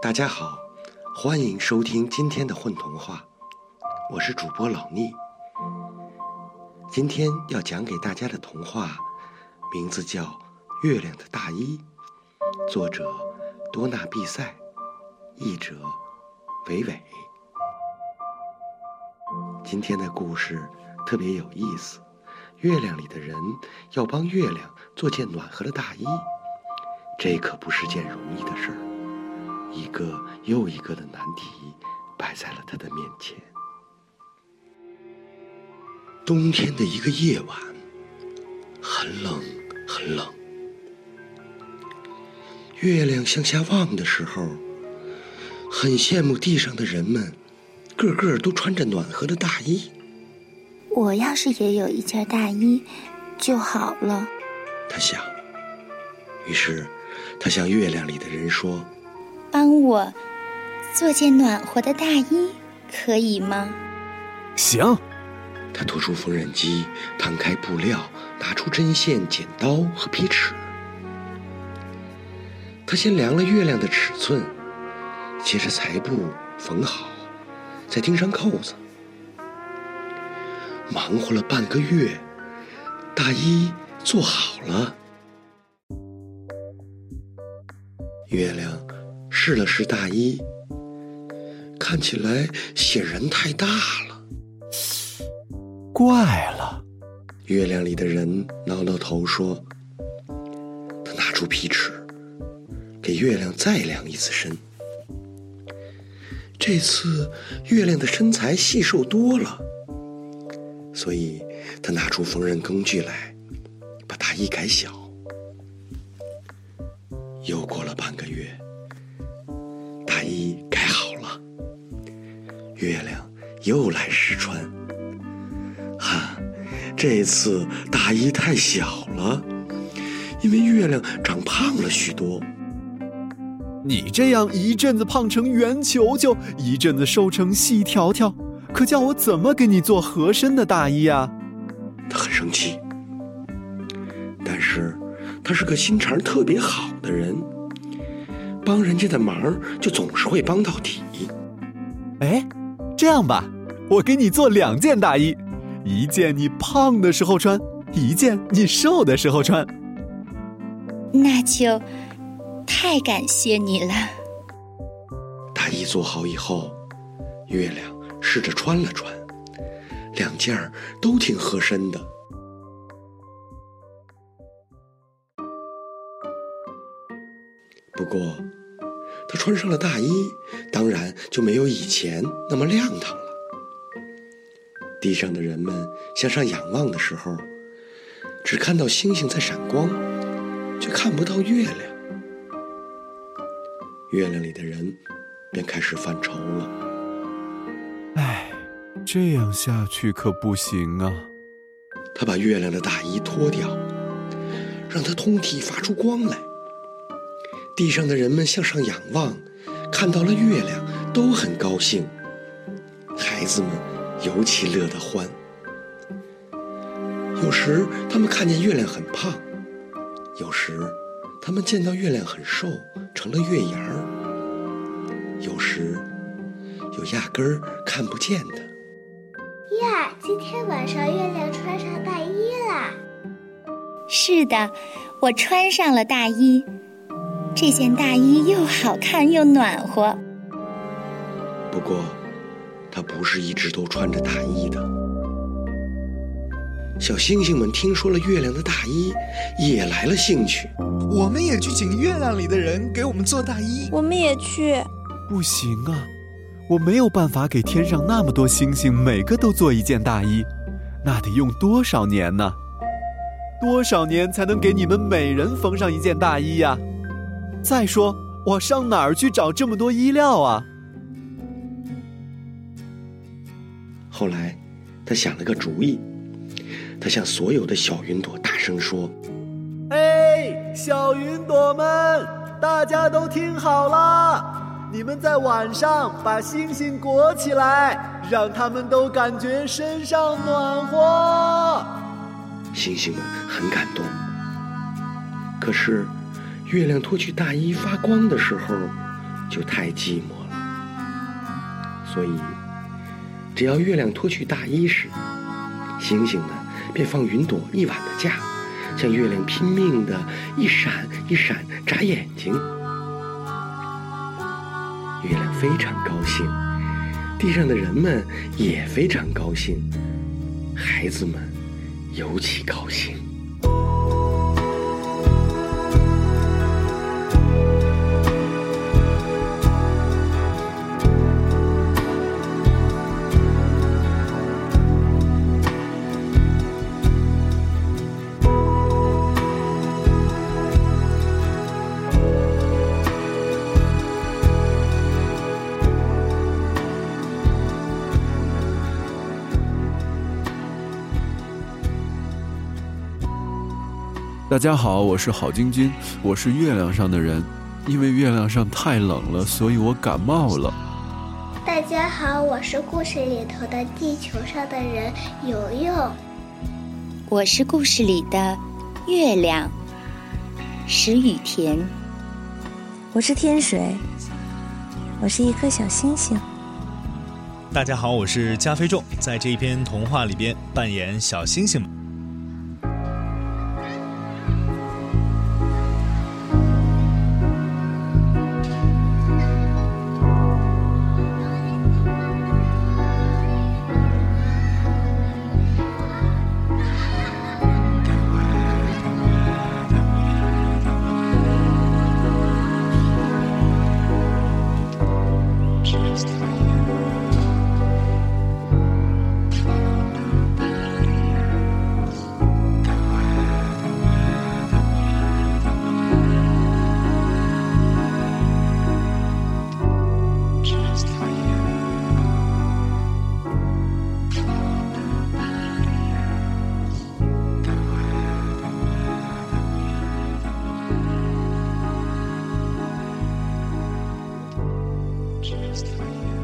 大家好，欢迎收听今天的混童话，我是主播老聂。今天要讲给大家的童话，名字叫《月亮的大衣》，作者多纳毕塞，译者伟伟。今天的故事特别有意思，月亮里的人要帮月亮做件暖和的大衣，这可不是件容易的事儿。一个又一个的难题摆在了他的面前。冬天的一个夜晚，很冷，很冷。月亮向下望的时候，很羡慕地上的人们，个个都穿着暖和的大衣。我要是也有一件大衣就好了，他想。于是，他向月亮里的人说：“帮我做件暖和的大衣，可以吗？”行。他拖出缝纫机，摊开布料，拿出针线、剪刀和皮尺。他先量了月亮的尺寸，接着裁布缝好，再钉上扣子。忙活了半个月，大衣做好了。月亮试了试大衣，看起来显然太大了。怪了，月亮里的人挠挠头说：“他拿出皮尺，给月亮再量一次身。这次月亮的身材细瘦多了，所以他拿出缝纫工具来，把大衣改小。大衣改好了，月亮又来试穿。”哈这次大衣太小了，因为月亮长胖了许多。你这样一阵子胖成圆球球，一阵子瘦成细条条，可叫我怎么给你做合身的大衣啊？他很生气，但是他是个心肠特别好的人，帮人家的忙就总是会帮到底。哎，这样吧，我给你做两件大衣。一件你胖的时候穿，一件你瘦的时候穿。那就太感谢你了。大衣做好以后，月亮试着穿了穿，两件儿都挺合身的。不过，他穿上了大衣，当然就没有以前那么亮堂了。地上的人们向上仰望的时候，只看到星星在闪光，却看不到月亮。月亮里的人便开始犯愁了。唉，这样下去可不行啊！他把月亮的大衣脱掉，让它通体发出光来。地上的人们向上仰望，看到了月亮，都很高兴。孩子们。尤其乐得欢。有时他们看见月亮很胖，有时他们见到月亮很瘦，成了月牙儿。有时有压根儿看不见的。呀，今天晚上月亮穿上大衣啦！是的，我穿上了大衣。这件大衣又好看又暖和。不过。他不是一直都穿着大衣的。小星星们听说了月亮的大衣，也来了兴趣。我们也去请月亮里的人给我们做大衣。我们也去。不行啊，我没有办法给天上那么多星星每个都做一件大衣，那得用多少年呢？多少年才能给你们每人缝上一件大衣呀？再说，我上哪儿去找这么多衣料啊？后来，他想了个主意。他向所有的小云朵大声说：“哎，小云朵们，大家都听好了！你们在晚上把星星裹起来，让他们都感觉身上暖和。”星星们很感动。可是，月亮脱去大衣发光的时候，就太寂寞了。所以，只要月亮脱去大衣时，星星们便放云朵一晚的假，向月亮拼命的一闪一闪眨眼睛。月亮非常高兴，地上的人们也非常高兴，孩子们尤其高兴。大家好，我是郝晶晶，我是月亮上的人，因为月亮上太冷了，所以我感冒了。大家好，我是故事里头的地球上的人游游。我是故事里的月亮石雨田。我是天水，我是一颗小星星。大家好，我是加菲众，在这一篇童话里边扮演小星星们。just for you.